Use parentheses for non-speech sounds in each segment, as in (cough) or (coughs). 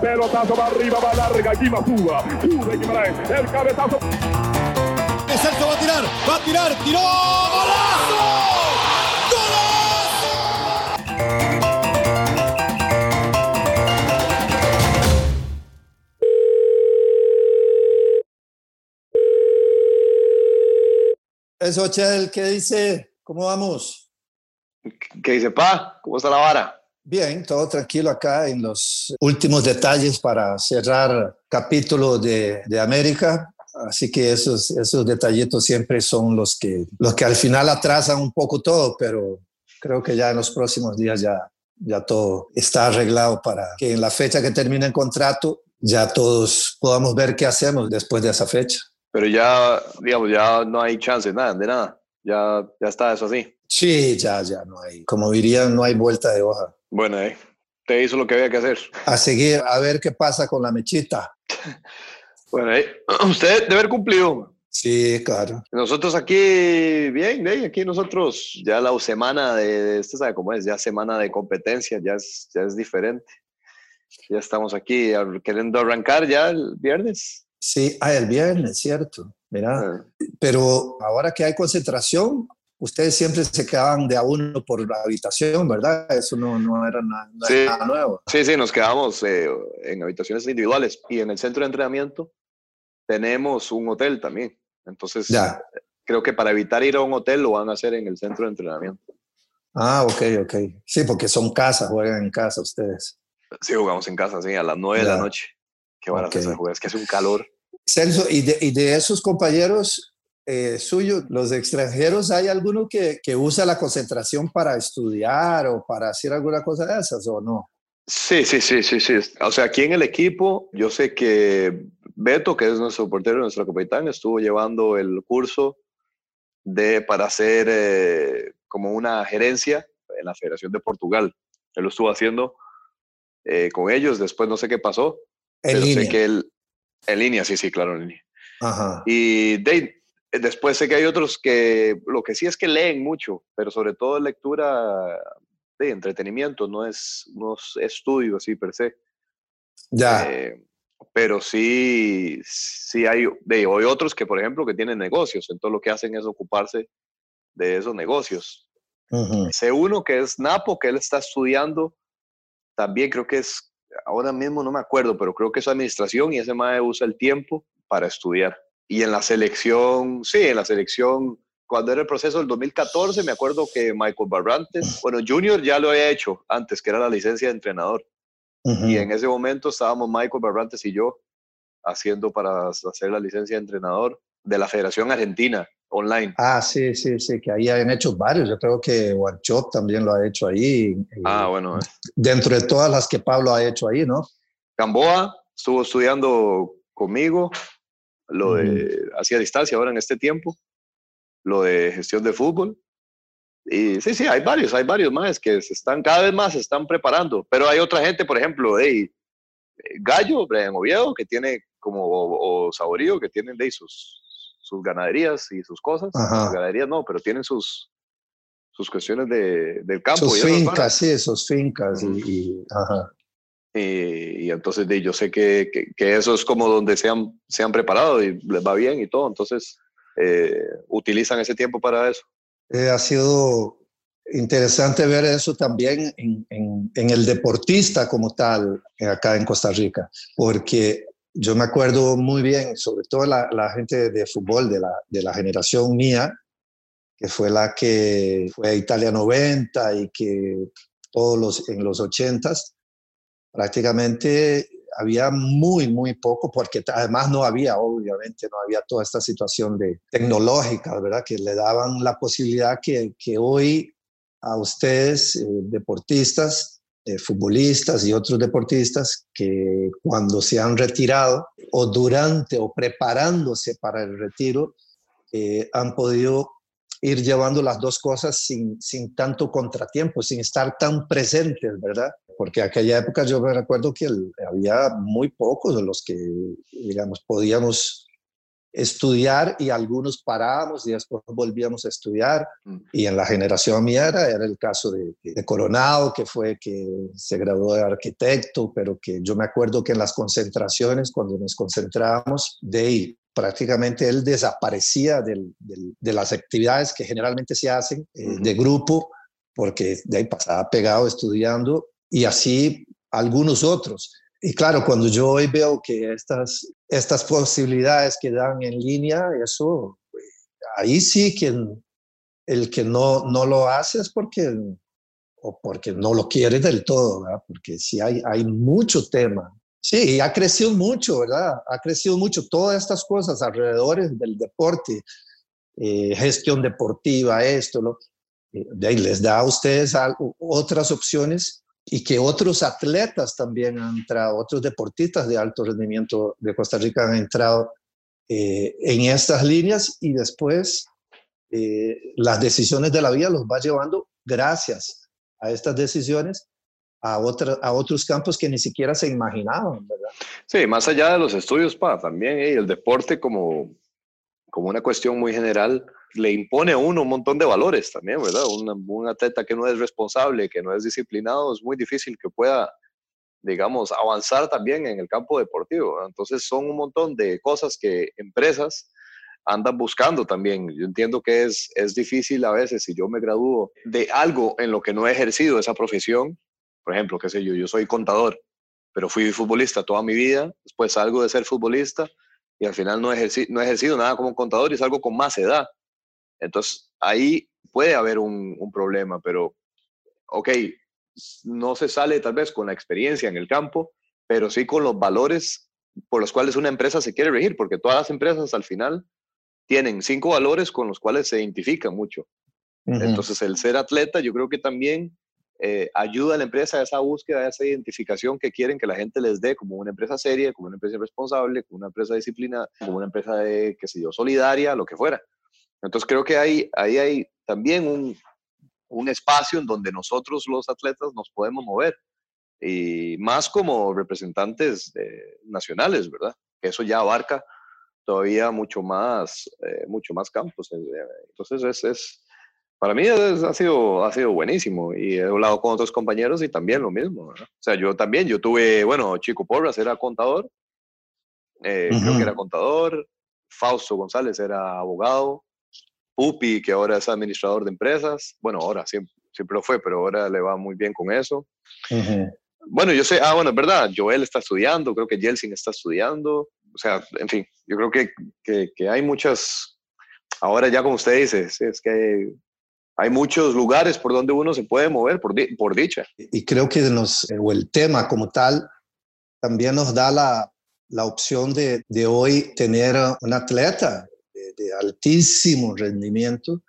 Pelotazo va arriba, va larga, aquí va Suba. Sube Guimaraes, el cabezazo. Celso va a tirar, va a tirar, tiró, golazo. Eso, Chel, ¿qué dice? ¿Cómo vamos? ¿Qué dice, pa? ¿Cómo está la vara? Bien, todo tranquilo acá en los últimos detalles para cerrar capítulo de, de América. Así que esos, esos detallitos siempre son los que, los que al final atrasan un poco todo, pero creo que ya en los próximos días ya, ya todo está arreglado para que en la fecha que termine el contrato ya todos podamos ver qué hacemos después de esa fecha. Pero ya, digamos, ya no hay chance, nada, de nada. Ya, ya está eso así. Sí, ya, ya no hay. Como dirían, no hay vuelta de hoja. Bueno, eh, te hizo lo que había que hacer. A seguir, a ver qué pasa con la mechita. (laughs) bueno, eh, (clears throat) usted debe haber cumplido. Sí, claro. Nosotros aquí, bien, eh, aquí nosotros, ya la semana de, usted sabe cómo es, ya semana de competencia, ya es, ya es diferente. Ya estamos aquí queriendo arrancar ya el viernes. Sí, ah, el viernes, cierto. Mira, Ah. pero ahora que hay concentración, ustedes siempre se quedaban de a uno por la habitación, ¿verdad? Eso no, no era, na- no Sí. era nada nuevo. Sí, sí, nos quedamos eh, en habitaciones individuales y en el centro de entrenamiento tenemos un hotel también. Entonces, Ya. creo que para evitar ir a un hotel lo van a hacer en el centro de entrenamiento. Ah, ok, ok. Sí, porque son casas, juegan en casa ustedes. Sí, jugamos en casa, sí, a las 9 de la Ya. noche. Qué barato Ok. ese juego, es que hace un calor. Celso, ¿y de, y de esos compañeros eh, suyos, los extranjeros, hay alguno que, que usa la concentración para estudiar o para hacer alguna cosa de esas o no? Sí, sí, sí, sí, sí. O sea, aquí en el equipo, yo sé que Beto, que es nuestro portero, nuestro capitán, estuvo llevando el curso de, para hacer eh, como una gerencia en la Federación de Portugal. Él lo estuvo haciendo eh, con ellos, después no sé qué pasó, En pero línea. sé que él, en línea, sí, sí, claro, en línea. Ajá. Y de, después sé que hay otros que lo que sí es que leen mucho, pero sobre todo lectura de entretenimiento, no es, no es estudio así per se. Ya. Eh, pero sí, sí hay, de, hay otros que, por ejemplo, que tienen negocios, entonces lo que hacen es ocuparse de esos negocios. Ujú. Sé uno que es Napo, que él está estudiando, también creo que es, ahora mismo no me acuerdo, pero creo que es administración y ese mae usa el tiempo para estudiar. Y en la selección, sí, en la selección, cuando era el proceso del 2014, me acuerdo que Michael Barrantes, bueno, Junior ya lo había hecho antes, que era la licencia de entrenador. Ujú. Y en ese momento estábamos Michael Barrantes y yo haciendo para hacer la licencia de entrenador de la Federación Argentina online. Ah, sí, sí, sí, que ahí han hecho varios. Yo creo que Warchop también lo ha hecho ahí. Ah, bueno. Dentro de todas las que Pablo ha hecho ahí, ¿no? Gamboa estuvo estudiando conmigo lo de hacía distancia ahora en este tiempo, lo de gestión de fútbol. Y sí, sí, hay varios, hay varios más que se están, cada vez más se están preparando. Pero hay otra gente, por ejemplo, de Gallo, Brian Oviedo, que tiene como, o, o Saborío, que tienen de sus, sus ganaderías y sus cosas. Sus ganaderías no, pero tienen sus, sus cuestiones de, del campo. Sus y fincas, sí, sus fincas. Y, y- ajá. Y, y entonces de, yo sé que, que, que eso es como donde se han, se han preparado y les va bien y todo. Entonces eh, utilizan ese tiempo para eso. Eh, ha sido interesante ver eso también en, en- en el deportista como tal eh, acá en Costa Rica, porque yo me acuerdo muy bien, sobre todo la, la gente de fútbol de la, de la generación mía, que fue la que fue a Italia 90 y que todos los en los 80s prácticamente había muy, muy poco, porque además no había, obviamente, no había toda esta situación de tecnológica, ¿verdad? Que le daban la posibilidad que, que hoy a ustedes, eh, deportistas, eh, futbolistas y otros deportistas, que cuando se han retirado o durante o preparándose para el retiro, eh, han podido ir llevando las dos cosas sin, sin tanto contratiempo, sin estar tan presentes, ¿verdad? Porque aquella época yo me recuerdo que el- había muy pocos de los que, digamos, podíamos estudiar y algunos parábamos y después volvíamos a estudiar. Mm. Y en la generación mía era, era el caso de, de, Coronado, que fue que se graduó de arquitecto, pero que yo me acuerdo que en las concentraciones, cuando nos concentrábamos, de ahí prácticamente él desaparecía del, del, de las actividades que generalmente se hacen eh, de grupo, porque de ahí pasaba pegado estudiando y así algunos otros. Y claro, cuando yo hoy veo que estas, estas posibilidades que dan en línea, eso, ahí sí que el que no, no lo hace es porque, o porque no lo quiere del todo, ¿verdad? porque sí hay, hay mucho tema. Sí, ha crecido mucho, ¿verdad? Ha crecido mucho todas estas cosas alrededor del deporte, eh, gestión deportiva, esto, lo, eh, les da a ustedes otras opciones y que otros atletas también han entrado, otros deportistas de alto rendimiento de Costa Rica han entrado eh, en estas líneas y después eh, las decisiones de la vida los va llevando gracias a estas decisiones a, otra, a otros campos que ni siquiera se imaginaban, ¿verdad? Sí, más allá de los estudios, pa, también eh, el deporte como, como una cuestión muy general le impone a uno un montón de valores también, ¿verdad? Un, un, atleta que no es responsable, que no es disciplinado, es muy difícil que pueda, digamos, avanzar también en el campo deportivo. Entonces son un montón de cosas que empresas andan buscando también. Yo entiendo que es, es difícil a veces si yo me gradúo de algo en lo que no he ejercido esa profesión, por ejemplo, qué sé yo, yo soy contador, pero fui futbolista toda mi vida, después salgo de ser futbolista y al final no no he ejercido nada como contador y salgo con más edad. Entonces, ahí puede haber un, un, problema, pero, ok, no se sale tal vez con la experiencia en el campo, pero sí con los valores por los cuales una empresa se quiere regir, porque todas las empresas al final tienen cinco valores con los cuales se identifican mucho. Uh -huh. Entonces, el ser atleta, yo creo que también eh, ayuda a la empresa a esa búsqueda, a esa identificación que quieren que la gente les dé como una empresa seria, como una empresa responsable, como una empresa disciplinada, como una empresa de, qué sé yo, solidaria, lo que fuera. Entonces creo que ahí, ahí hay también un, un, espacio en donde nosotros los atletas nos podemos mover y más como representantes de, nacionales, ¿verdad? Que eso ya abarca todavía mucho más, eh, mucho más campos. Entonces es, es para mí es, ha, sido, ha sido buenísimo y he hablado con otros compañeros y también lo mismo. ¿verdad? O sea, yo también, yo tuve, bueno, Chico Porras era contador, eh, uh -huh. creo que era contador, Fausto González era abogado, Pupi, que ahora es administrador de empresas. Bueno, ahora siempre, siempre lo fue, pero ahora le va muy bien con eso. Uh -huh. Bueno, yo sé, ah, bueno, es verdad, Joel está estudiando, creo que Jelsin está estudiando. O sea, en fin, yo creo que, que, que hay muchas, ahora ya como usted dice, es que hay, hay, muchos lugares por donde uno se puede mover, por, di, por dicha. Y creo que nos, o el tema como tal también nos da la, la opción de, de hoy tener un atleta de altísimo rendimiento,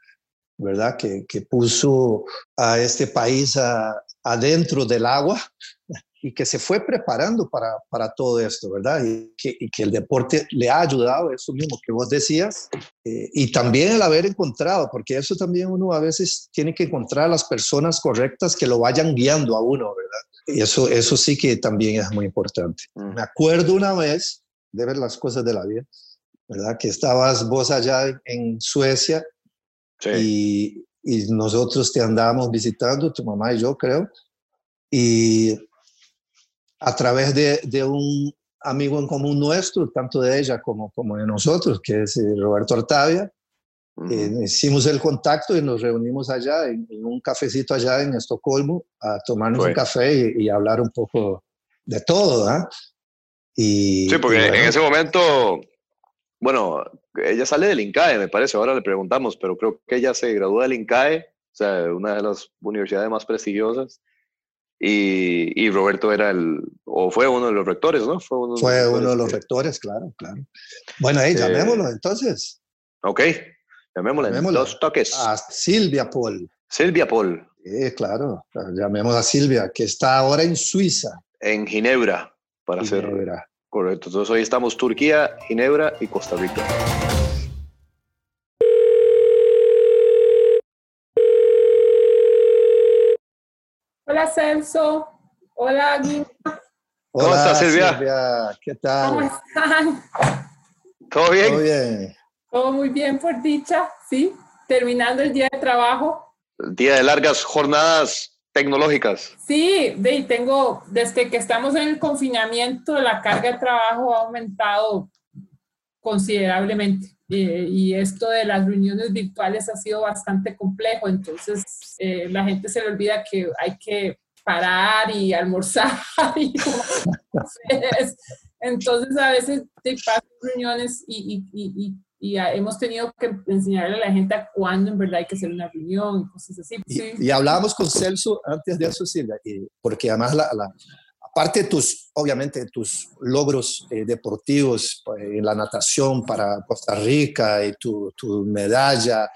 ¿verdad? Que, que puso a este país adentro del agua y que se fue preparando para, para todo esto, ¿verdad? Y que, y que, el deporte le ha ayudado, eso mismo que vos decías, eh, y también el haber encontrado, porque eso también uno a veces tiene que encontrar a las personas correctas que lo vayan guiando a uno, ¿verdad? Y eso, eso sí que también es muy importante. Mm. Me acuerdo una vez de ver las cosas de la vida, ¿verdad? Que estabas vos allá en Suecia sí. y, y, nosotros te andábamos visitando, tu mamá y yo creo, y a través de, de un amigo en común nuestro, tanto de ella como, como de nosotros, que es eh, Roberto Artavia, uh -huh. eh, hicimos el contacto y nos reunimos allá en, en, un cafecito allá en Estocolmo a tomarnos Fue. un café y, y, hablar un poco de todo, ¿eh? Y, sí, porque y bueno, en ese momento bueno, ella sale del INCAE, me parece, ahora le preguntamos, pero creo que ella se graduó del INCAE, o sea, una de las universidades más prestigiosas, y, y Roberto era el, o fue uno de los rectores, ¿no? Fue uno, de, los uno de los que... rectores, claro, claro. Bueno, ahí, llamémoslo eh, entonces. Ok, llamémoslo, llamémoslo. dos toques. A Silvia Paul. Silvia Paul. Sí, claro, llamemos a Silvia, que está ahora en Suiza. En Ginebra, para Ginebra. ser Correcto. Entonces hoy estamos Turquía, Ginebra y Costa Rica. Hola Celso. Hola Guina. ¿Cómo estás Silvia? Silvia? ¿Qué tal? ¿Cómo están? ¿Todo bien? Todo bien. Todo muy bien, por dicha, sí. Terminando el día de trabajo. Día de largas jornadas tecnológicas. Sí, de, tengo, desde que estamos en el confinamiento, la carga de trabajo ha aumentado considerablemente. Eh, y esto de las reuniones virtuales ha sido bastante complejo, entonces eh, la gente se le olvida que hay que parar y almorzar. (laughs) Entonces a veces te pasan reuniones y, y, y, y, hemos tenido que enseñarle a la gente a cuándo en verdad hay que hacer una reunión y cosas así. Y, hablábamos con Celso antes de eso, Silvia, porque además la, la aparte de tus, obviamente, tus logros eh, deportivos pues, en la natación para Costa Rica y tu, tu, medalla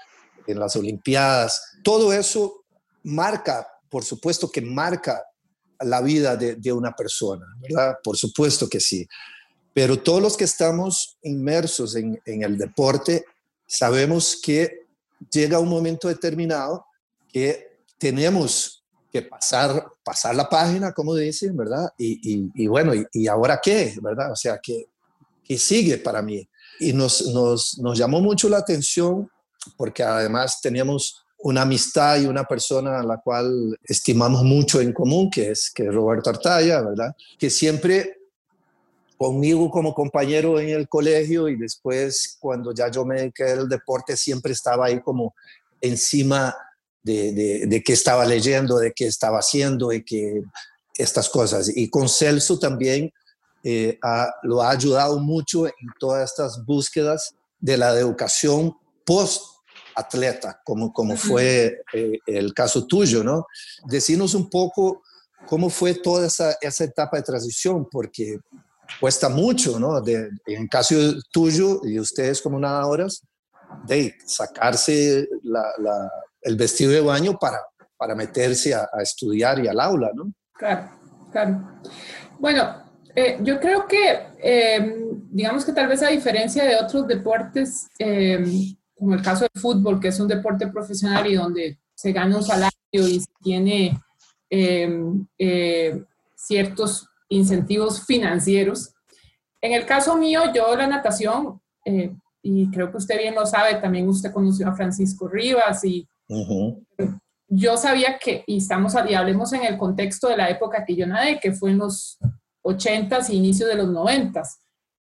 en las Olimpiadas, todo eso marca, por supuesto que marca la vida de, de, una persona, ¿verdad? Por supuesto que sí. Pero todos los que estamos inmersos en, en el deporte sabemos que llega un momento determinado que tenemos que pasar, pasar la página, como dicen, ¿verdad? Y, y, bueno, y, ahora qué, ¿verdad? O sea, ¿qué, qué sigue para mí? Y nos, nos, nos llamó mucho la atención porque además teníamos una amistad y una persona a la cual estimamos mucho en común, que es, que Roberto Artaya, ¿verdad? Que siempre conmigo como compañero en el colegio y después cuando ya yo me dediqué al deporte siempre estaba ahí como encima de, de, qué estaba leyendo, de qué estaba haciendo y que estas cosas. Y con Celso también eh, lo ha ayudado mucho en todas estas búsquedas de la educación post atleta, como, como fue eh, el caso tuyo, ¿no? Decinos un poco cómo fue toda esa, esa etapa de transición, porque cuesta mucho, ¿no? De, en caso tuyo y ustedes como nadadoras, de sacarse la, el vestido de baño para, para meterse a, estudiar y al aula, ¿no? Claro, claro. Bueno, eh, yo creo que, eh, digamos que tal vez a diferencia de otros deportes, como el caso del fútbol, que es un deporte profesional y donde se gana un salario y tiene em, eh, ciertos incentivos financieros. En el caso mío, yo la natación, eh, y creo que usted bien lo sabe, también usted conoció a Francisco Rivas y yo sabía que, y estamos, y hablemos en el contexto de la época que yo nadé, que fue en los 80s e inicios de los 90s,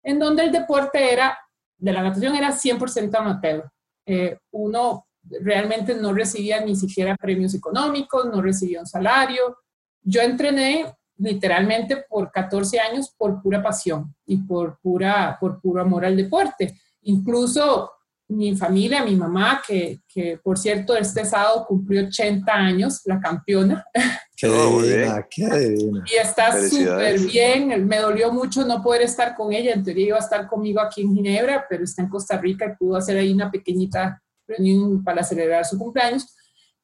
en donde el deporte era, de la natación era 100% amateur. Eh, uno realmente no recibía ni siquiera premios económicos, no recibía un salario. Yo entrené literalmente por 14 años por pura pasión y por, pura, por puro amor al deporte. Incluso mi familia, mi mamá, que, que por cierto este sábado cumplió 80 años, la campeona. Qué divina, qué divina. Y está súper bien. Me dolió mucho no poder estar con ella. En teoría iba a estar conmigo aquí en Ginebra, pero está en Costa Rica y pudo hacer ahí una pequeñita reunión para celebrar su cumpleaños.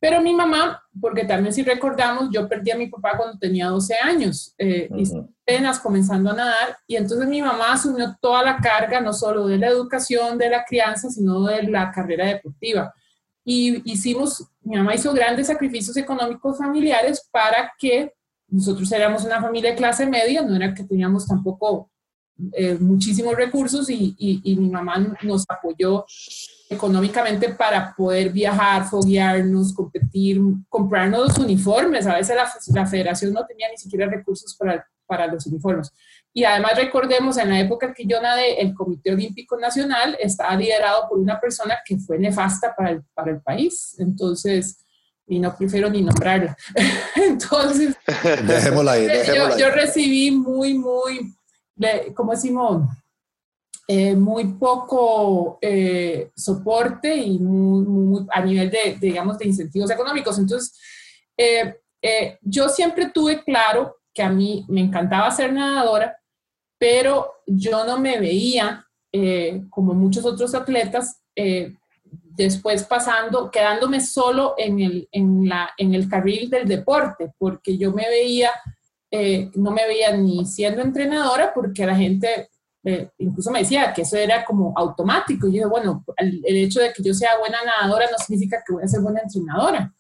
Pero mi mamá, porque también si recordamos, yo perdí a mi papá cuando tenía 12 años eh, y apenas comenzando a nadar y entonces mi mamá asumió toda la carga, no solo de la educación, de la crianza, sino de la carrera deportiva. Y hicimos, mi mamá hizo grandes sacrificios económicos familiares para que nosotros éramos una familia de clase media, no era que teníamos tampoco eh, muchísimos recursos y, y, y mi mamá nos apoyó económicamente para poder viajar, foguearnos, competir, comprarnos los uniformes. A veces la, la, federación no tenía ni siquiera recursos para, para los uniformes. Y además recordemos, en la época que yo nadé, el Comité Olímpico Nacional estaba liderado por una persona que fue nefasta para el, para el país. Entonces, y no prefiero ni nombrarla. (laughs) Entonces, dejémosla ahí, dejémosla yo, yo, recibí muy, muy, ¿cómo decimos? Eh, muy poco eh, soporte y a nivel de, digamos, de incentivos económicos. Entonces, eh, yo siempre tuve claro que a mí me encantaba ser nadadora, pero yo no me veía, como muchos otros atletas, después pasando, quedándome solo en el, en, la, en el carril del deporte, porque yo me veía, no me veía ni siendo entrenadora, porque la gente eh, incluso me decía que eso era como automático. Y yo dije, bueno, el, hecho de que yo sea buena nadadora no significa que voy a ser buena entrenadora.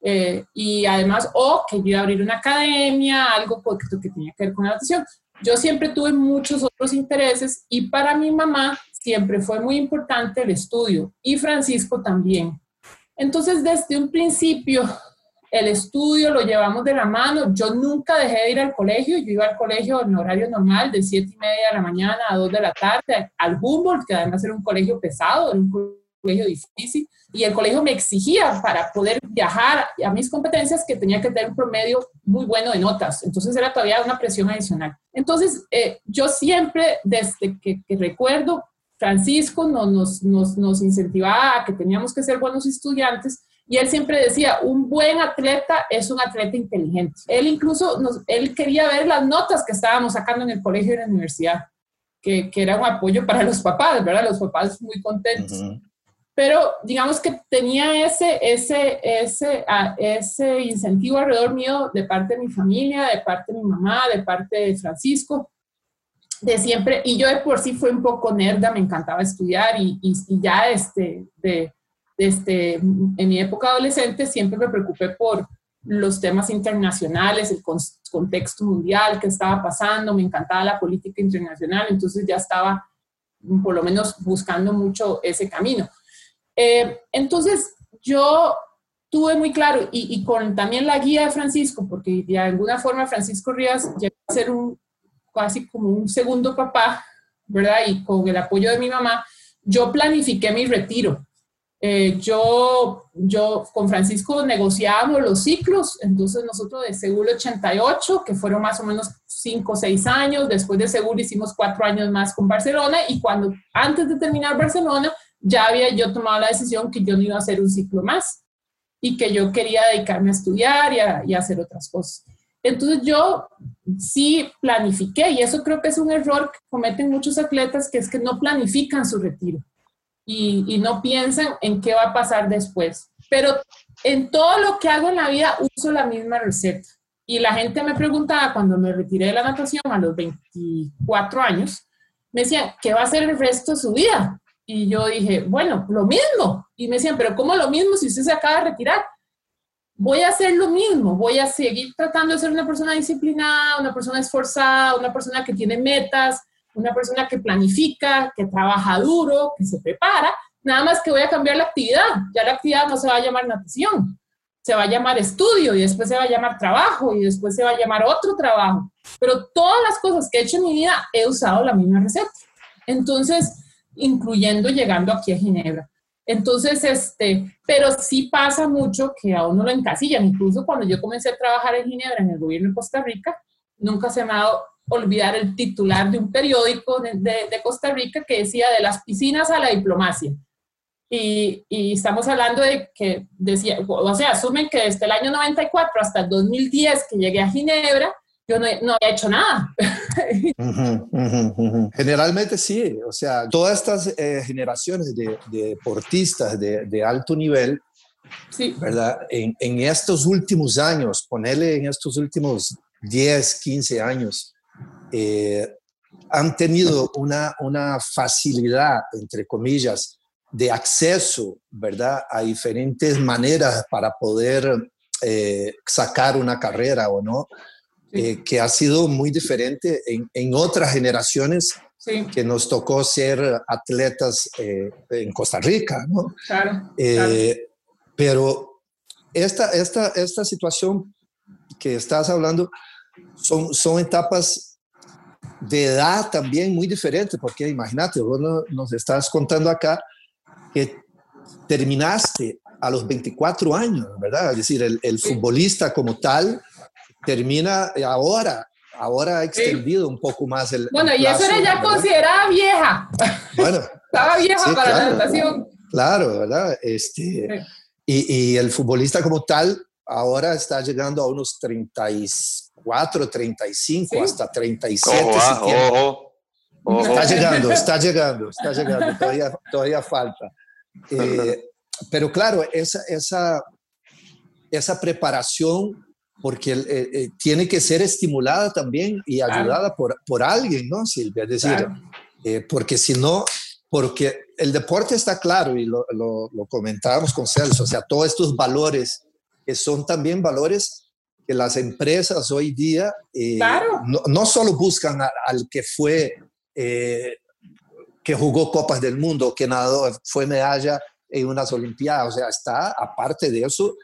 Eh, y además, o que yo iba a abrir una academia, algo que tenía que ver con la natación. Yo siempre tuve muchos otros intereses y para mi mamá siempre fue muy importante el estudio y Francisco también. Entonces, desde un principio, el estudio lo llevamos de la mano. Yo nunca dejé de ir al colegio. Yo iba al colegio en horario normal, de 7 y media de la mañana a 2 de la tarde, al Humboldt, que además era un colegio pesado, era un colegio difícil. Y el colegio me exigía para poder viajar a mis competencias que tenía que tener un promedio muy bueno de notas. Entonces era todavía una presión adicional. Entonces, eh, yo siempre, desde que, recuerdo, Francisco nos, nos, nos incentivaba a que teníamos que ser buenos estudiantes y él siempre decía, un buen atleta es un atleta inteligente. Él incluso, nos, él quería ver las notas que estábamos sacando en el colegio y en la universidad, que, que era un apoyo para los papás, ¿verdad? Los papás muy contentos. Pero digamos que tenía ese, ese, ese, ese incentivo alrededor mío de parte de mi familia, de parte de mi mamá, de parte de Francisco, de siempre, y yo de por sí fue un poco nerda, me encantaba estudiar y, y, y ya este, de este, en mi época adolescente siempre me preocupé por los temas internacionales, el contexto mundial que estaba pasando, me encantaba la política internacional, entonces ya estaba por lo menos buscando mucho ese camino. Eh, entonces yo tuve muy claro, y, con también la guía de Francisco, porque de alguna forma Francisco Rías llegó a ser un, casi como un segundo papá, ¿verdad? Y con el apoyo de mi mamá, yo planifiqué mi retiro. Eh, yo, yo con Francisco negociábamos los ciclos, entonces nosotros de Seúl 88, que fueron más o menos 5 o 6 años, después de Seúl hicimos 4 años más con Barcelona y cuando antes de terminar Barcelona ya había yo tomado la decisión que yo no iba a hacer un ciclo más y que yo quería dedicarme a estudiar y a hacer otras cosas. Entonces yo sí planifiqué y eso creo que es un error que cometen muchos atletas, que es que no planifican su retiro y, no piensan en qué va a pasar después. Pero en todo lo que hago en la vida uso la misma receta. Y la gente me preguntaba cuando me retiré de la natación a los 24 años, me decían, ¿qué va a hacer el resto de su vida? Y yo dije, bueno, lo mismo. Y me decían, pero ¿cómo lo mismo si usted se acaba de retirar? Voy a hacer lo mismo, voy a seguir tratando de ser una persona disciplinada, una persona esforzada, una persona que tiene metas, una persona que planifica, que trabaja duro, que se prepara, nada más que voy a cambiar la actividad. Ya la actividad no se va a llamar natación, se va a llamar estudio y después se va a llamar trabajo y después se va a llamar otro trabajo. Pero todas las cosas que he hecho en mi vida he usado la misma receta. Entonces, incluyendo llegando aquí a Ginebra. Entonces, este, pero sí pasa mucho que a uno lo encasillan. Incluso cuando yo comencé a trabajar en Ginebra, en el gobierno de Costa Rica, nunca se me ha dado olvidar el titular de un periódico de, de, Costa Rica que decía de las piscinas a la diplomacia. Y, y, estamos hablando de que decía, o sea, asumen que desde el año 94 hasta el 2010 que llegué a Ginebra, yo no, no había hecho nada. (laughs) Generalmente sí, o sea, todas estas eh, generaciones de, deportistas de, de, alto nivel, sí. ¿verdad? En, en, estos últimos años, ponerle en estos últimos 10, 15 años, eh, han tenido una, una facilidad, entre comillas, de acceso, ¿verdad?, a diferentes maneras para poder eh, sacar una carrera o no, eh, que ha sido muy diferente en, en otras generaciones que nos tocó ser atletas en Costa Rica, ¿no? Claro, Pero esta, esta, esta situación que estás hablando son, son etapas de edad también muy diferente, porque imagínate, vos nos estás contando acá que terminaste a los 24 años, ¿verdad? Es decir, el, futbolista como tal termina ahora, ahora ha extendido un poco más el. Bueno, y eso era ya considerada vieja. Bueno. (laughs) Estaba vieja para la natación. Claro, ¿verdad? Este, y, y, el futbolista como tal ahora está llegando a unos 36 34, 35, hasta 37. Está llegando, está llegando, está llegando, todavía, todavía falta. (laughs) Eh, pero claro, esa, esa, esa preparación, porque eh, eh, tiene que ser estimulada también y ayudada por, por alguien, ¿no, Silvia? Es decir, porque si no, porque el deporte está claro y lo, lo, lo comentábamos con Celso, o sea, todos estos valores que son también valores que las empresas hoy día eh, no, no, solo buscan al que fue eh, que jugó Copas del Mundo, que nadó, fue medalla en unas Olimpiadas. O sea, está, aparte de eso,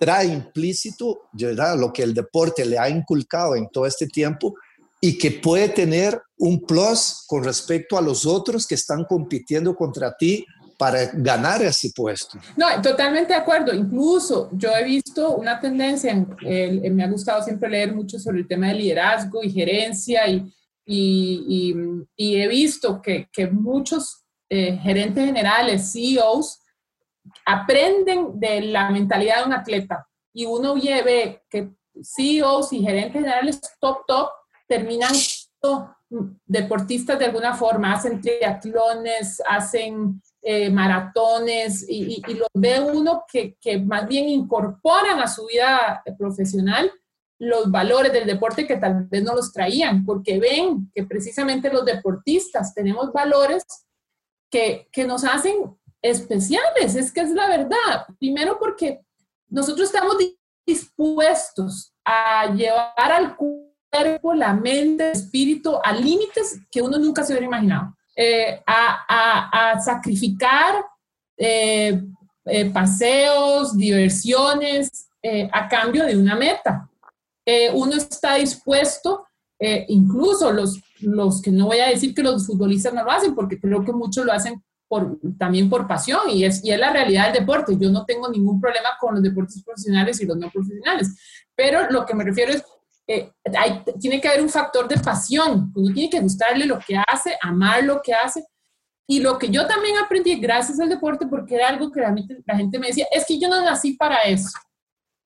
trae implícito ¿verdad? lo que el deporte le ha inculcado en todo este tiempo y que puede tener un plus con respecto a los otros que están compitiendo contra ti para ganar ese puesto. No, totalmente de acuerdo. Incluso yo he visto una tendencia, en, me ha gustado siempre leer mucho sobre el tema de liderazgo y gerencia y, he visto que, que muchos eh, gerentes generales, CEOs, aprenden de la mentalidad de un atleta y uno ve que CEOs y gerentes generales top, top terminan deportistas de alguna forma, hacen triatlones, hacen eh, maratones y, y, los ve uno que, más bien incorporan a su vida profesional los valores del deporte que tal vez no los traían, porque ven que precisamente los deportistas tenemos valores que, que nos hacen especiales, es que es la verdad. Primero porque nosotros estamos dispuestos a llevar al cuerpo, la mente, el espíritu a límites que uno nunca se hubiera imaginado, eh, a, sacrificar eh, eh, paseos, diversiones, a cambio de una meta. uno está dispuesto, incluso los, los que no voy a decir que los futbolistas no lo hacen, porque creo que muchos lo hacen por, también por pasión y es, y es la realidad del deporte. Yo no tengo ningún problema con los deportes profesionales y los no profesionales, pero lo que me refiero es, eh, hay, tiene que haber un factor de pasión, uno tiene que gustarle lo que hace, amar lo que hace. Y lo que yo también aprendí gracias al deporte, porque era algo que realmente la gente me decía, es que yo no nací para eso.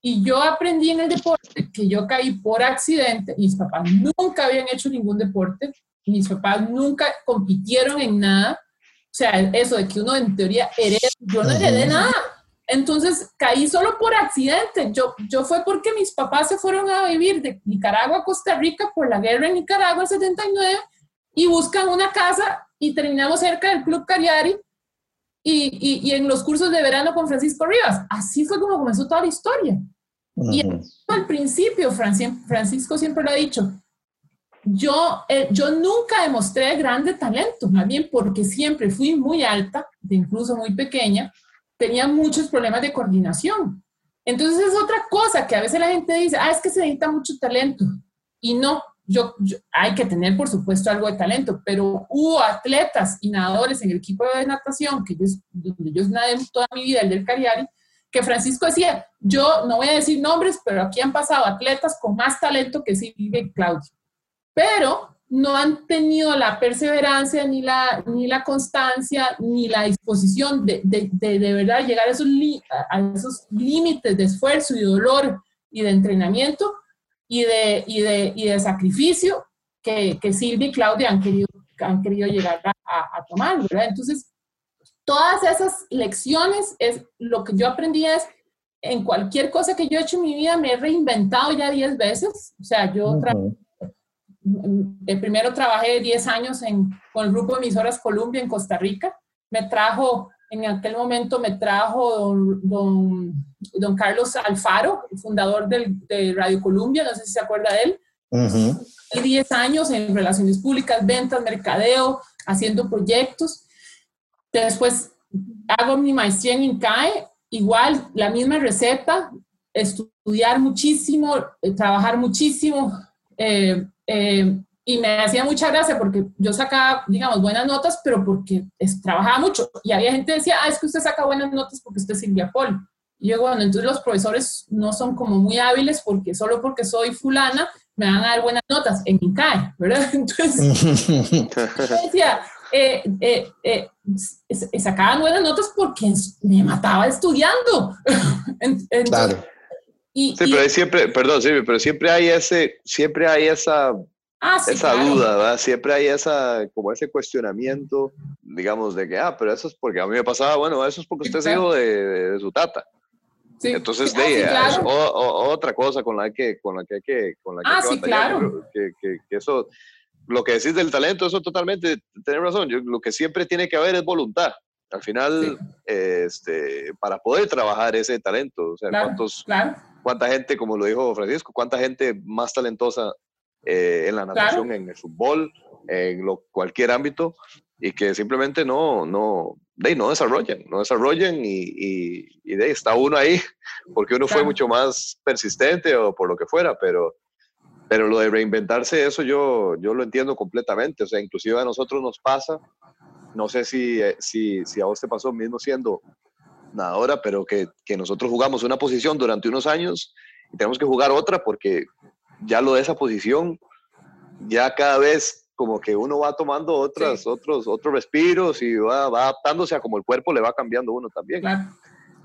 Y yo aprendí en el deporte que yo caí por accidente. Mis papás nunca habían hecho ningún deporte. Mis papás nunca compitieron en nada. O sea, eso de que uno en teoría hereda, yo no heredé nada. Entonces caí solo por accidente. Yo, yo fue porque mis papás se fueron a vivir de Nicaragua a Costa Rica por la guerra en Nicaragua en 79 y buscan una casa y terminamos cerca del Club Cariari y, y, y, en los cursos de verano con Francisco Rivas. Así fue como comenzó toda la historia. Y al principio, Francisco siempre lo ha dicho, yo, eh, yo nunca demostré grande talento, más bien porque siempre fui muy alta, incluso muy pequeña, tenía muchos problemas de coordinación. Entonces es otra cosa que a veces la gente dice, ah, es que se necesita mucho talento. Y no, yo, hay que tener, por supuesto, algo de talento, pero hubo atletas y nadadores en el equipo de natación, que yo, yo nadé toda mi vida, el del Cariari, que Francisco decía, yo no voy a decir nombres, pero aquí han pasado atletas con más talento que Silvia y Claudio pero no han tenido la perseverancia, ni la, ni la constancia, ni la disposición de de, de, verdad llegar a esos, a esos límites de esfuerzo y dolor y de entrenamiento y de, y de, y de sacrificio que, que, Silvia y Claudia han querido, han querido llegar a, a, tomar, ¿verdad? Entonces, todas esas lecciones es lo que yo aprendí es en cualquier cosa que yo he hecho en mi vida me he reinventado ya 10 veces, o sea, yo eh, primero trabajé 10 años en, con el grupo de emisoras Columbia en Costa Rica. Me trajo, en aquel momento me trajo don, don, Carlos Alfaro, fundador del, de Radio Columbia, no sé si se acuerda de él. Y 10 años en relaciones públicas, ventas, mercadeo, haciendo proyectos. Después hago mi maestría en INCAE, igual la misma receta, estudiar muchísimo, eh, trabajar muchísimo, eh, eh, y me hacía mucha gracia porque yo sacaba, digamos, buenas notas, pero porque trabajaba mucho. Y había gente que decía, ah, es que usted saca buenas notas porque usted es Silvia Paul. Y yo, bueno, entonces los profesores no son como muy hábiles porque solo porque soy fulana me van a dar buenas notas en INCAE, ¿verdad? (laughs) Entonces, yo decía, eh, eh, eh, sacaban buenas notas porque me mataba estudiando. (laughs) claro sí, pero siempre, perdón, sí, pero siempre hay ese, siempre hay esa, ah, esa duda, ¿verdad? Siempre hay esa, como ese cuestionamiento, digamos, de que, ah, pero eso es porque a mí me pasaba, bueno, eso es porque usted es hijo de, su tata. Sí. Entonces, de, ah, es otra cosa con la que, con la que hay que, con la que, ah, sí, claro. que, que, que, eso, lo que decís del talento, eso totalmente, tenés razón, Yo, lo que siempre tiene que haber es voluntad. Al final, este, para poder trabajar ese talento, o sea, cuántos, cuánta gente, como lo dijo Francisco, cuánta gente más talentosa eh, en la natación, en el fútbol, en lo, cualquier ámbito, y que simplemente no, no, de, no desarrollan, no desarrollan y, y, de, está uno ahí (laughs) porque uno fue mucho más persistente o por lo que fuera, pero, pero lo de reinventarse, eso yo, yo lo entiendo completamente, o sea, inclusive a nosotros nos pasa, no sé si, eh, si, si a vos te pasó mismo siendo nadadora, pero que, que nosotros jugamos una posición durante unos años y tenemos que jugar otra porque ya lo de esa posición, ya cada vez como que uno va tomando otras, otros, otros respiros y va, va, adaptándose a como el cuerpo le va cambiando uno también.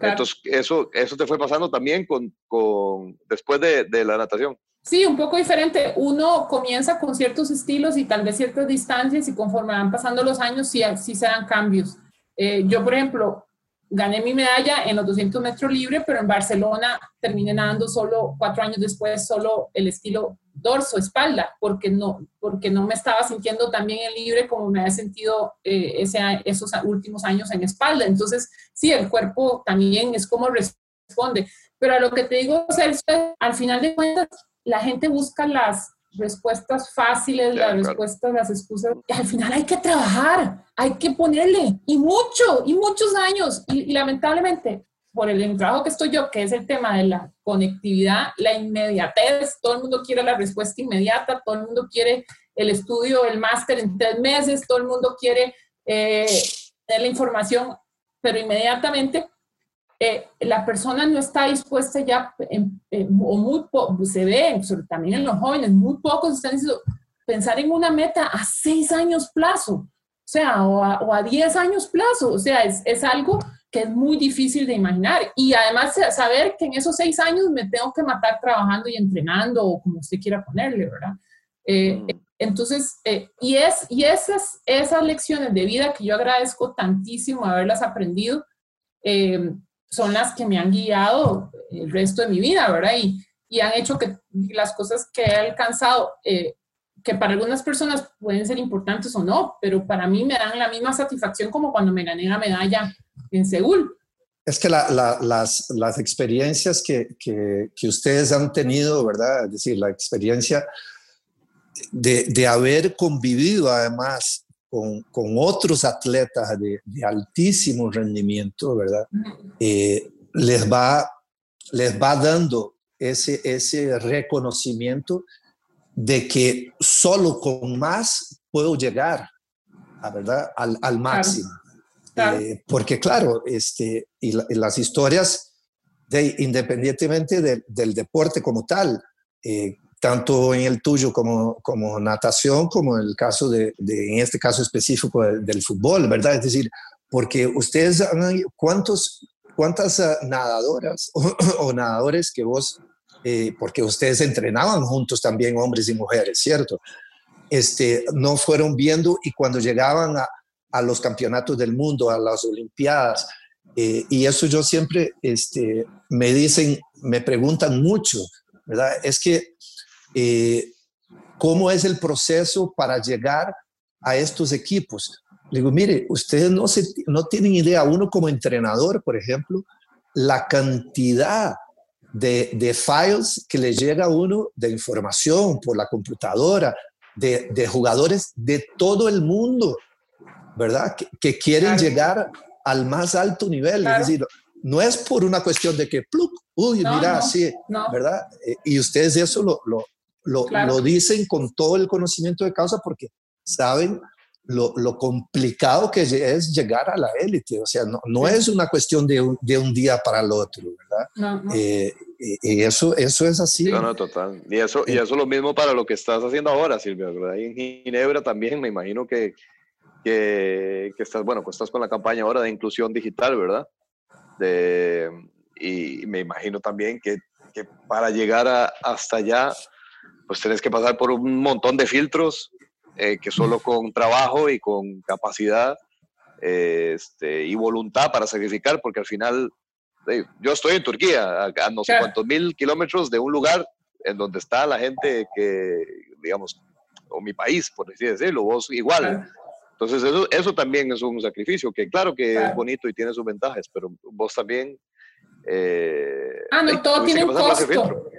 Entonces, eso, eso te fue pasando también con, con después de, de, la natación. Sí, un poco diferente. Uno comienza con ciertos estilos y tal vez ciertas distancias y conforme van pasando los años sí, sí se dan cambios. Eh, yo, por ejemplo, gané mi medalla en los 200 metros libre, pero en Barcelona terminé nadando solo cuatro años después, solo el estilo dorso, espalda, porque no, porque no me estaba sintiendo tan bien en libre como me había sentido eh, ese, esos últimos años en espalda. Entonces, sí, el cuerpo también es como responde. Pero a lo que te digo, Sergio, al final de cuentas, la gente busca las respuestas fáciles, las respuestas, las excusas. Y al final hay que trabajar, hay que ponerle, y mucho, y muchos años. Y, lamentablemente, por el trabajo que estoy yo, que es el tema de la conectividad, la inmediatez, todo el mundo quiere la respuesta inmediata, todo el mundo quiere el estudio, el máster en tres meses, todo el mundo quiere eh, tener la información, pero inmediatamente eh, la persona no está dispuesta ya, o muy se ve, también en los jóvenes, muy pocos están diciendo, pensar en una meta a seis años plazo, o sea, o a, diez años plazo, o sea, es, es, algo que es muy difícil de imaginar. Y además saber que en esos seis años me tengo que matar trabajando y entrenando, o como usted quiera ponerle, ¿verdad? Eh, mm. entonces, eh, y, es, y esas, esas lecciones de vida que yo agradezco tantísimo haberlas aprendido, eh, son las que me han guiado el resto de mi vida, ¿verdad? Y, y han hecho que las cosas que he alcanzado, eh, que para algunas personas pueden ser importantes o no, pero para mí me dan la misma satisfacción como cuando me gané la medalla en Seúl. Es que las, las, experiencias que, que, que, ustedes han tenido, ¿verdad? Es decir, la experiencia de, de haber convivido además con, otros atletas de, altísimo rendimiento, ¿verdad? Eh, les, va, les va dando ese, ese reconocimiento de que solo con más puedo llegar, ¿verdad? Al, al máximo. Eh, porque claro, este, y, las historias, de, independientemente del deporte como tal, eh, tanto en el tuyo como, como natación, como en el caso de, en este caso específico del fútbol, ¿verdad? Es decir, porque ustedes, ¿cuántos, ¿cuántas ah, nadadoras (coughs) o, nadadores que vos, eh, porque ustedes entrenaban juntos también, hombres y mujeres, ¿cierto? Este, no fueron viendo y cuando llegaban a, a los campeonatos del mundo, a las Olimpiadas, eh, y eso yo siempre, este, me dicen, me preguntan mucho, ¿verdad? Es que eh, cómo es el proceso para llegar a estos equipos. Le digo, mire, ustedes no, se, no tienen idea, uno como entrenador, por ejemplo, la cantidad de, de files que le llega a uno de información por la computadora, de, de jugadores de todo el mundo, ¿verdad? Que, quieren llegar al más alto nivel. Es decir, no es por una cuestión de que, pluk, uy, mira, sí, ¿verdad? Eh, y ustedes eso lo, lo, lo, lo, dicen con todo el conocimiento de causa porque saben lo, lo, complicado que es llegar a la élite. O sea, no, no es una cuestión de un, de un, día para el otro, ¿verdad? Eh, y, eso, eso es así. No, no, total. Y eso, y eh. eso es lo mismo para lo que estás haciendo ahora, Silvia, ¿verdad? Y en Ginebra también me imagino que, que, que estás, bueno, pues estás con la campaña ahora de inclusión digital, ¿verdad? De, y me imagino también que, que para llegar a, hasta allá pues tienes que pasar por un montón de filtros eh, que solo con trabajo y con capacidad este, y voluntad para sacrificar, porque al final yo estoy en Turquía, a, no sé cuántos mil kilómetros de un lugar en donde está la gente que, digamos, o mi país, por así decirlo, vos igual. Entonces eso, eso también es un sacrificio, que claro que es bonito y tiene sus ventajas, pero vos también... Eh, ah, no, todo tiene un costo.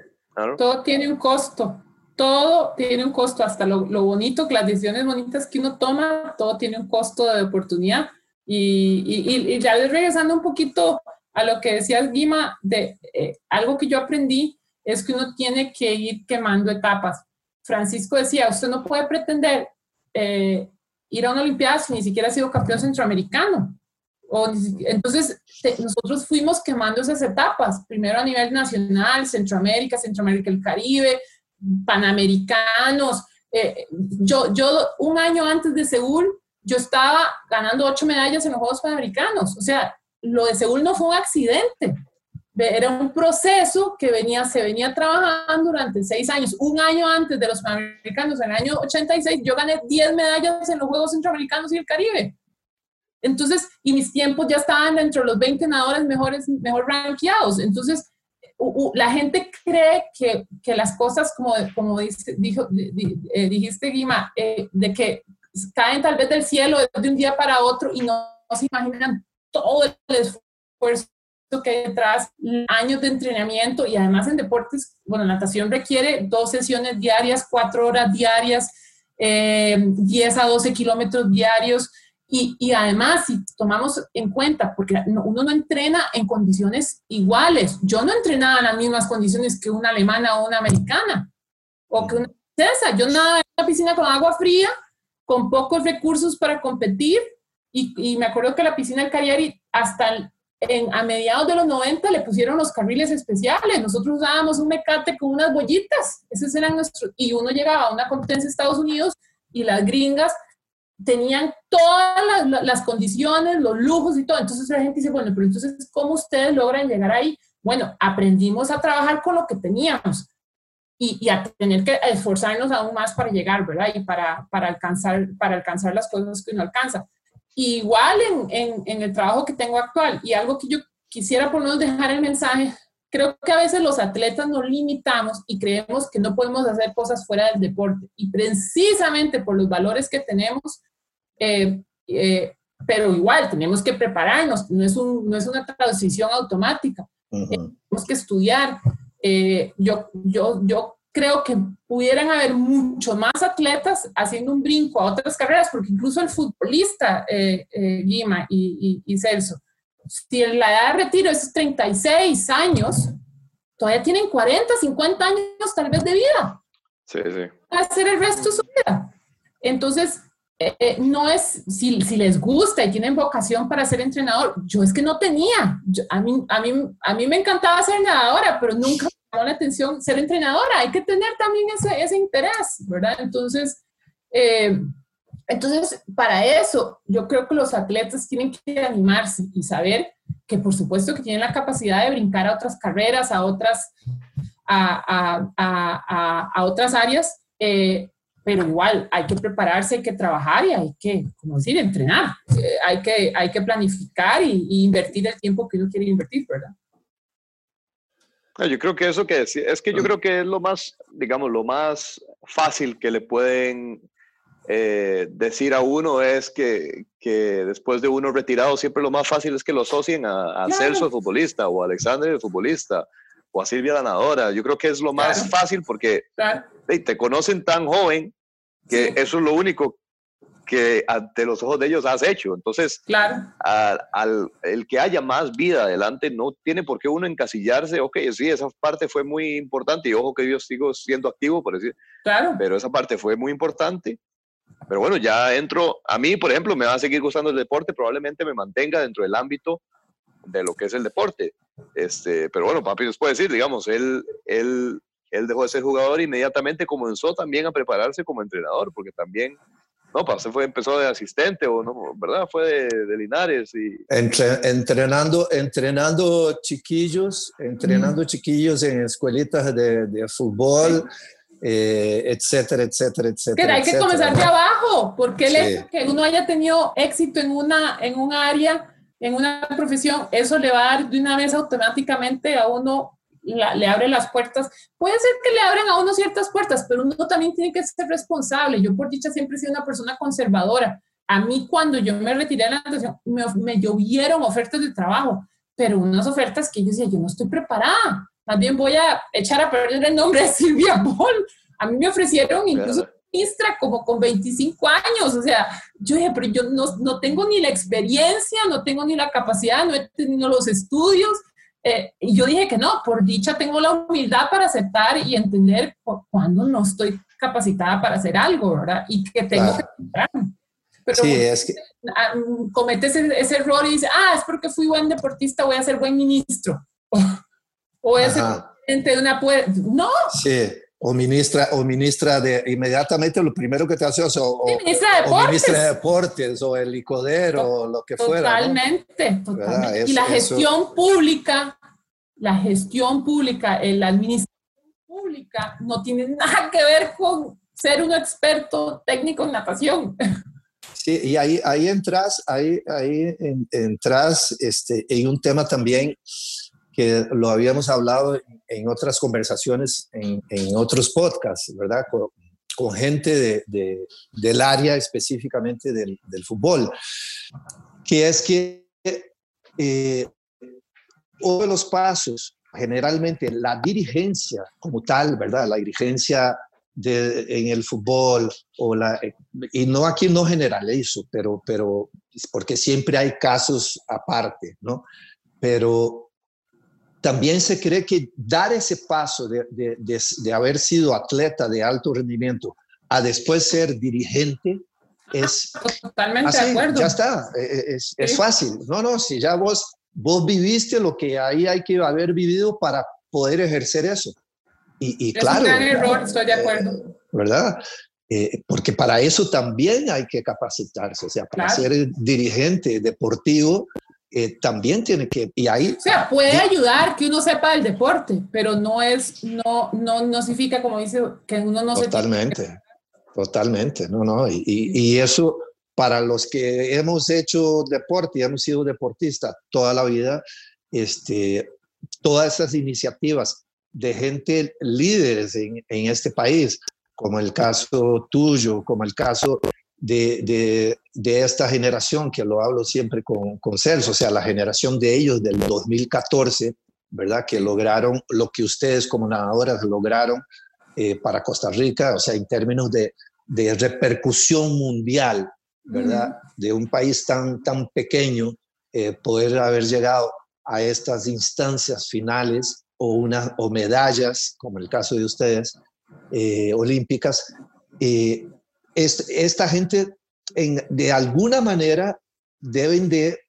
Todo tiene un costo. todo tiene un costo, hasta lo, lo, bonito, las decisiones bonitas que uno toma, todo tiene un costo de oportunidad. Y, y, y ya regresando un poquito a lo que decías, Guima, de eh, algo que yo aprendí es que uno tiene que ir quemando etapas. Francisco decía, usted no puede pretender eh, ir a una Olimpiada si ni siquiera ha sido campeón centroamericano. O, entonces, nosotros fuimos quemando esas etapas, primero a nivel nacional, Centroamérica, Centroamérica, el Caribe, Panamericanos. Eh, yo, yo, un año antes de Seúl, yo estaba ganando ocho medallas en los Juegos Panamericanos. O sea, lo de Seúl no fue un accidente. Era un proceso que venía, se venía trabajando durante seis años. Un año antes de los Panamericanos, en el año 86, yo gané 10 medallas en los Juegos Centroamericanos y el Caribe. Entonces, y mis tiempos ya estaban dentro de los 20 nadadores mejores, mejor rankeados. Entonces, la gente cree que, que, las cosas, como, como dijo, eh, dijiste, Guima, eh, de que caen tal vez del cielo de un día para otro y no, no se imaginan todo el esfuerzo que hay detrás, años de entrenamiento y además en deportes, bueno, natación requiere dos sesiones diarias, cuatro horas diarias, eh, 10 a 12 kilómetros diarios. Y, y, además, si tomamos en cuenta, porque uno no entrena en condiciones iguales, yo no entrenaba en las mismas condiciones que una alemana o una americana, o que una francesa, yo nadaba en una piscina con agua fría, con pocos recursos para competir, y, y me acuerdo que la piscina del Cariari hasta en, a mediados de los 90 le pusieron los carriles especiales. Nosotros usábamos un mecate con unas bollitas. Esos eran nuestros. Y uno llegaba a una competencia de Estados Unidos y las gringas tenían todas las, las, condiciones, los lujos y todo. Entonces la gente dice, bueno, pero entonces, ¿cómo ustedes logran llegar ahí? Bueno, aprendimos a trabajar con lo que teníamos y, y a tener que esforzarnos aún más para llegar, ¿verdad? Y para, para, alcanzar, para alcanzar las cosas que uno alcanza. Igual en, en, en, el trabajo que tengo actual y algo que yo quisiera por lo menos dejar el mensaje, creo que a veces los atletas nos limitamos y creemos que no podemos hacer cosas fuera del deporte y precisamente por los valores que tenemos, eh, eh, pero igual tenemos que prepararnos, no es, un, no es una transición automática, uh -huh. tenemos que estudiar. Eh, yo, yo, yo creo que pudieran haber mucho más atletas haciendo un brinco a otras carreras, porque incluso el futbolista eh, eh, y, y, y, Celso, si la edad de retiro es 36 años, todavía tienen 40, 50 años tal vez de vida. Sí, sí. Va a ser el resto de su vida. Entonces, eh, no es, si, si, les gusta y tienen vocación para ser entrenador, yo es que no tenía. Yo, a, mí, a, mí, a mí me encantaba ser nadadora, pero nunca llamó la atención ser entrenadora, hay que tener también ese, ese interés, ¿verdad? Entonces, eh, entonces, para eso, yo creo que los atletas tienen que animarse y saber que por supuesto que tienen la capacidad de brincar a otras carreras, a otras, a, a, a, a otras áreas, eh, pero igual hay que prepararse, hay que trabajar y hay que, como decir, entrenar. Eh, hay, que, hay que planificar y, y invertir el tiempo que uno quiere invertir, ¿verdad? Yo creo que eso que decía, es que yo creo que es lo más, digamos, lo más fácil que le pueden eh, decir a uno es que, que, después de uno retirado, siempre lo más fácil es que lo asocien a, a claro. Celso el futbolista o a Alexander el futbolista o a Silvia la nadadora. Yo creo que es lo más claro. fácil porque claro. hey, te conocen tan joven que sí. eso es lo único que ante los ojos de ellos has hecho. Entonces, claro. al, al, el que haya más vida adelante no tiene por qué uno encasillarse. Ok, sí, esa parte fue muy importante y ojo que yo sigo siendo activo, por decir. Claro. Pero esa parte fue muy importante. Pero bueno, ya entro. A mí, por ejemplo, me va a seguir gustando el deporte, probablemente me mantenga dentro del ámbito de lo que es el deporte. Este, pero bueno, papi nos puede decir, digamos, él, él, él dejó de ser jugador e inmediatamente comenzó también a prepararse como entrenador, porque también no, pues fue, empezó de asistente o no, ¿verdad? Fue de, de Linares y... Entre, entrenando, entrenando chiquillos, entrenando mm. chiquillos en escuelitas de, de fútbol, sí. Eh, etcétera, etcétera, etcétera. Que hay etcétera. que comenzar de abajo, porque el sí. hecho que uno haya tenido éxito en una, en un área, en una profesión, eso le va a dar de una vez automáticamente a uno la, le abre las puertas. Puede ser que le abran a uno ciertas puertas, pero uno también tiene que ser responsable. Yo por dicha siempre he sido una persona conservadora. A mí cuando yo me retiré de la natación, me, me llovieron ofertas de trabajo, pero unas ofertas que yo decía, yo no estoy preparada. Más bien voy a echar a perder el nombre de (laughs) Silvia Paul, A mí me ofrecieron incluso ministra como con 25 años, o sea, yo dije, pero yo no, no tengo ni la experiencia, no tengo ni la capacidad, no he tenido los estudios, eh, y yo dije que no, por dicha tengo la humildad para aceptar y entender cuando no estoy capacitada para hacer algo, ¿verdad? Y que tengo que Pero sí, es que... Ah, cometes ese, error y dices, ah, es porque fui buen deportista, voy a ser buen ministro. (laughs) O, voy a ser presidente de una... No. Sí, o ministra, o ministra de, inmediatamente lo primero que te hace, o, o, ministra de deportes. o ministra de deportes, o el licodero, o lo que fuera. Totalmente, totalmente. y la gestión pública, la gestión pública, la administración pública no tiene nada que ver con ser un experto técnico en natación. Sí, y ahí, ahí entras, ahí, ahí entras este, en un tema también que lo habíamos hablado en otras conversaciones, en, en otros podcasts, ¿verdad? Con, con gente de, de, del área específicamente del, del, fútbol, que es que eh, uno de los pasos, generalmente la dirigencia como tal, ¿verdad? La dirigencia en el fútbol, o la, y no aquí no generalizo, pero, pero porque siempre hay casos aparte, ¿no? Pero también se cree que dar ese paso de, de, de, haber sido atleta de alto rendimiento a después ser dirigente es... Totalmente de acuerdo. Ya está, e, e, es, es, fácil. No, no, si ya vos, vos viviste lo que ahí hay que haber vivido para poder ejercer eso. Y, y es claro... un gran error, estoy de acuerdo. Eh, ¿Verdad? Eh, porque para eso también hay que capacitarse, o sea, para claro. ser dirigente deportivo eh, también tiene que, y ahí... O sea, puede ayudar que uno sepa el deporte, pero no es, no, no, no significa, como dice, que uno no Totalmente, se totalmente, no, no, y, y, y, eso para los que hemos hecho deporte y hemos sido deportistas toda la vida, este, todas esas iniciativas de gente líderes en, en este país, como el caso tuyo, como el caso de, de, de, esta generación, que lo hablo siempre con, con Celso, o sea, la generación de ellos del 2014, ¿verdad? Que lograron lo que ustedes como nadadoras lograron eh, para Costa Rica, o sea, en términos de, de repercusión mundial, ¿verdad? De un país tan, tan pequeño, eh, poder haber llegado a estas instancias finales o, una, o medallas, como el caso de ustedes, eh, olímpicas, eh, esta gente en, de alguna manera deben de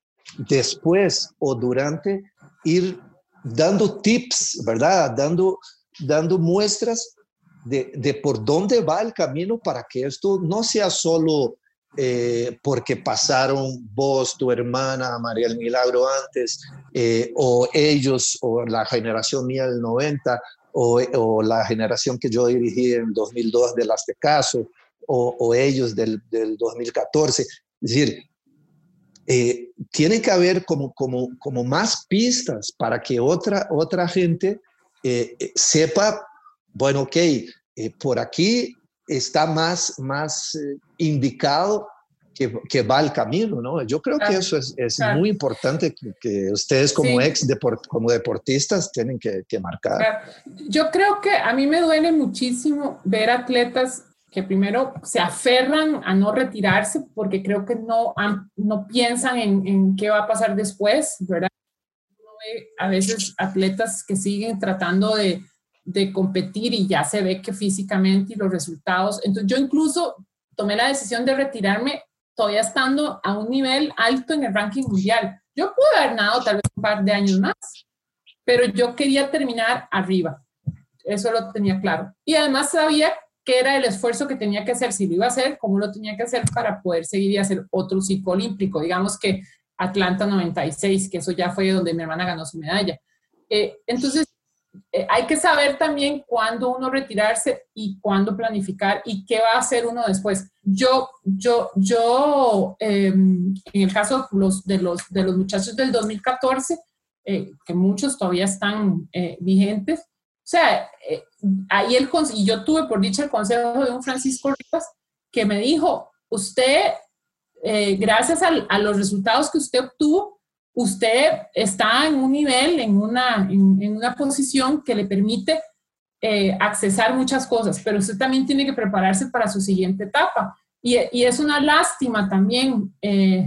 después o durante ir dando tips, ¿verdad? Dando, dando muestras de, de por dónde va el camino para que esto no sea solo eh, porque pasaron vos, tu hermana, María el Milagro antes, eh, o ellos, o la generación mía del 90, o, o, la generación que yo dirigí en 2002 de las de caso, o, o ellos del, del, 2014. Es decir, eh, tiene que haber como, como, como más pistas para que otra, otra gente eh, eh sepa, bueno, ok, eh, por aquí está más, más indicado que, que, va el camino, ¿no? Yo creo claro, que eso es, es claro. muy importante que, que ustedes como sí. ex deport, como deportistas tienen que, que marcar. Claro. Yo creo que a mí me duele muchísimo ver atletas que primero se aferran a no retirarse porque creo que no, no piensan en, en qué va a pasar después, ¿verdad? A veces atletas que siguen tratando de, de competir y ya se ve que físicamente y los resultados. Entonces yo incluso tomé la decisión de retirarme todavía estando a un nivel alto en el ranking mundial. Yo pude haber nadado tal vez un par de años más, pero yo quería terminar arriba. Eso lo tenía claro. Y además sabía qué era el esfuerzo que tenía que hacer, si lo iba a hacer, cómo lo tenía que hacer para poder seguir y hacer otro ciclo olímpico. Digamos que Atlanta 96, que eso ya fue donde mi hermana ganó su medalla. Eh, entonces, eh, hay que saber también cuándo uno retirarse y cuándo planificar y qué va a hacer uno después. Yo, yo, yo, eh, en el caso los, de, los, de los muchachos del 2014, eh, que muchos todavía están eh, vigentes, sea, eh, ahí el, y yo tuve por dicho el consejo de un Francisco Rivas que me dijo, usted, eh, gracias a, los resultados que usted obtuvo, usted está en un nivel, en una, en, una posición que le permite eh, accesar muchas cosas, pero usted también tiene que prepararse para su siguiente etapa. Y, y es una lástima también eh,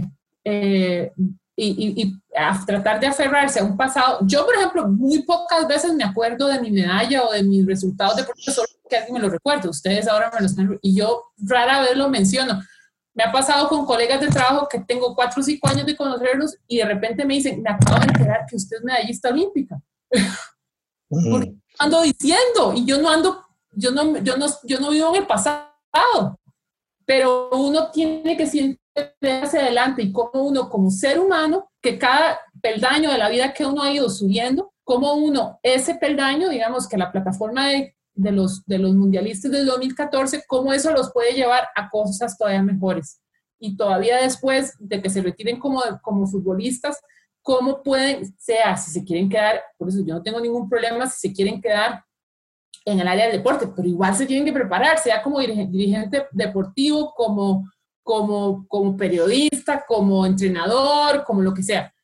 eh, y, y, a tratar de aferrarse a un pasado. Yo, por ejemplo, muy pocas veces me acuerdo de mi medalla o de mis resultados de profesor que alguien me lo recuerda. Ustedes ahora me lo están... Y yo rara vez lo menciono. Me ha pasado con colegas de trabajo que tengo cuatro o cinco años de conocerlos y de repente me dicen, me acabo de enterar que usted es medallista olímpica. Porque ando diciendo y yo no ando, yo no, yo no, yo no vivo en el pasado, pero uno tiene que hacia adelante y como uno como ser humano, que cada peldaño de la vida que uno ha ido subiendo, como uno, ese peldaño, digamos que la plataforma de, de los, de los mundialistas del 2014, cómo eso los puede llevar a cosas todavía mejores. Y todavía después de que se retiren como, como futbolistas, cómo pueden, sea, si se quieren quedar, por eso yo no tengo ningún problema si se quieren quedar en el área del deporte, pero igual se tienen que preparar, sea como dirigente deportivo, como, como, como periodista, como entrenador, como lo que sea,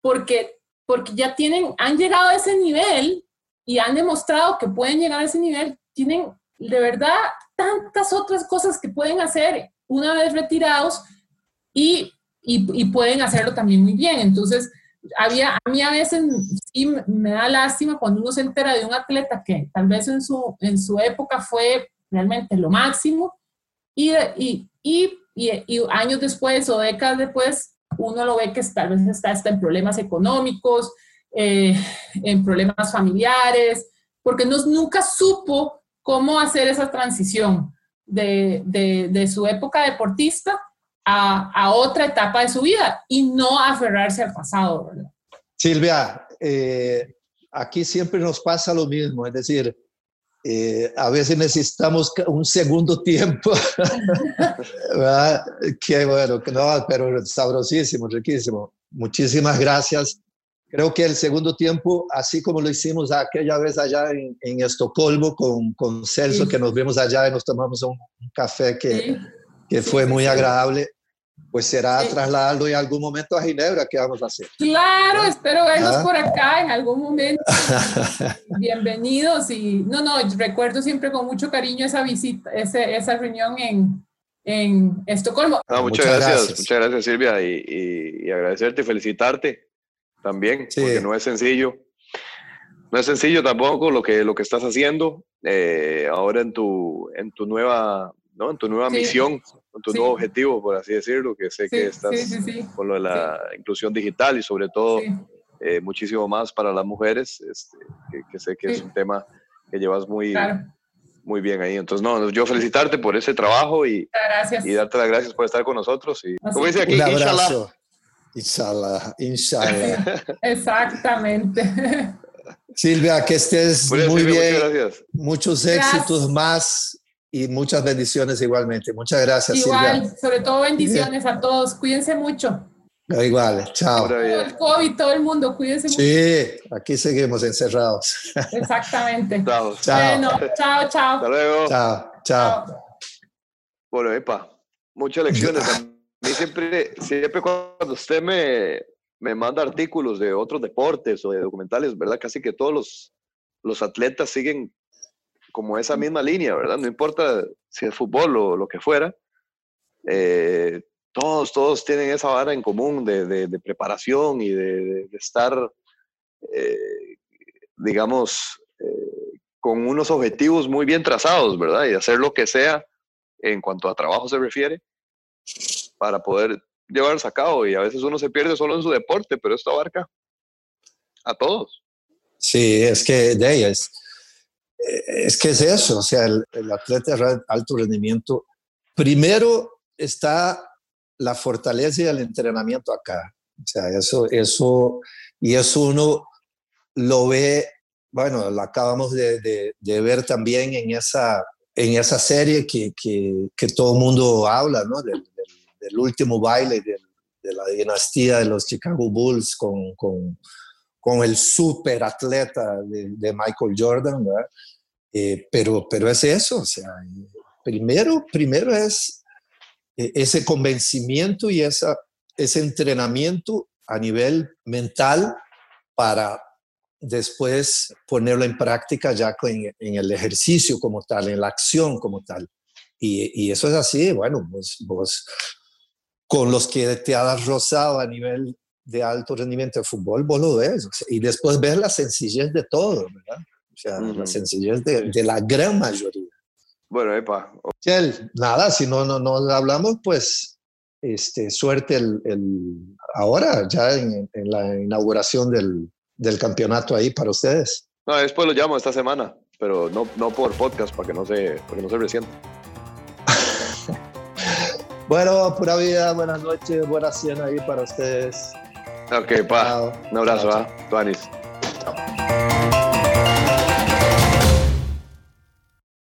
porque, porque ya tienen, han llegado a ese nivel y han demostrado que pueden llegar a ese nivel, tienen de verdad tantas otras cosas que pueden hacer una vez retirados y y, pueden hacerlo también muy bien. Entonces, había, a mí a veces sí me da lástima cuando uno se entera de un atleta que tal vez en su, en su época fue realmente lo máximo y, y, y, y años después o décadas después uno lo ve que tal vez está, está en problemas económicos, eh, en problemas familiares, porque no, nunca supo cómo hacer esa transición de, de, de su época deportista a, otra etapa de su vida y no aferrarse al pasado, ¿verdad? Silvia, eh, aquí siempre nos pasa lo mismo, es decir, eh, a veces necesitamos un segundo tiempo, (laughs) que bueno, no, pero sabrosísimo, riquísimo. Muchísimas gracias. Creo que el segundo tiempo, así como lo hicimos aquella vez allá en, en Estocolmo con, con Celso, que nos vimos allá y nos tomamos un, café que, que fue muy agradable, pues será trasladarlo en algún momento a Ginebra, ¿qué vamos a hacer? Claro, espero verlos ¿Ah? por acá en algún momento. (laughs) Bienvenidos y no, no, recuerdo siempre con mucho cariño esa visita, ese, esa reunión en, en Estocolmo. muchas, gracias, muchas gracias Silvia y, y, agradecerte y felicitarte también, porque no es sencillo. No es sencillo tampoco lo que, lo que estás haciendo eh, ahora en tu, en tu nueva ¿no? En tu nueva misión, en tu nuevo objetivo, por así decirlo, que sé que estás con lo de la inclusión digital y sobre todo eh, muchísimo más para las mujeres, este, que, sé que es un tema que llevas muy, muy bien ahí. Entonces, no, yo felicitarte por ese trabajo y, y darte las gracias por estar con nosotros. Y, como dice aquí, un abrazo. Inshallah, inshallah. (laughs) Exactamente. Silvia, que estés muy, bien. Muchos éxitos más y muchas bendiciones igualmente. Muchas gracias. Igual, sobre todo bendiciones a todos. Cuídense mucho. Igual, chao. Todo el COVID, todo el mundo, cuídense mucho. Sí, aquí seguimos encerrados. Exactamente. chao. Bueno, chao, chao. Hasta luego. Chao, chao. Bueno, epa, muchas lecciones. A mí siempre, siempre cuando usted me, me manda artículos de otros deportes o de documentales, ¿verdad? Casi que todos los, los atletas siguen como esa misma línea, ¿verdad? No importa si es fútbol o lo que fuera, eh, todos, todos tienen esa vara en común de, preparación y de, estar, eh, digamos, eh, con unos objetivos muy bien trazados, ¿verdad? Y hacer lo que sea en cuanto a trabajo se refiere para poder llevarse a cabo. Y a veces uno se pierde solo en su deporte, pero esto abarca a todos. Sí, es que de ellas es que es eso, o sea, el, atleta de alto rendimiento, primero está la fortaleza y el entrenamiento acá. O sea, eso, eso, y eso uno lo ve, bueno, lo acabamos de, ver también en esa, en esa serie que, que, todo el mundo habla, ¿no? Del, último baile de, la dinastía de los Chicago Bulls con, con, con el super atleta de, de Michael Jordan, ¿verdad? Eh, pero, pero es eso, o sea, primero, primero es eh, ese convencimiento y esa, ese entrenamiento a nivel mental para después ponerlo en práctica ya en, en, el ejercicio como tal, en la acción como tal. Y, y eso es así, bueno, vos, vos, con los que te has rozado a nivel de alto rendimiento de fútbol, vos lo ves. y después ves la sencillez de todo, ¿verdad? Sea, uh -huh. la sencillez de, de, la gran mayoría. Bueno, epa. Chel, nada, si no, no, no hablamos, pues este, suerte el, el ahora, ya en, en la inauguración del, del campeonato ahí para ustedes. No, después lo llamo esta semana, pero no, no por podcast, para que no se, para que no se resienta. (laughs) bueno, pura vida, buenas noches, buena cena ahí para ustedes. Ok, pa. Un abrazo, ¿ah? Tuanis.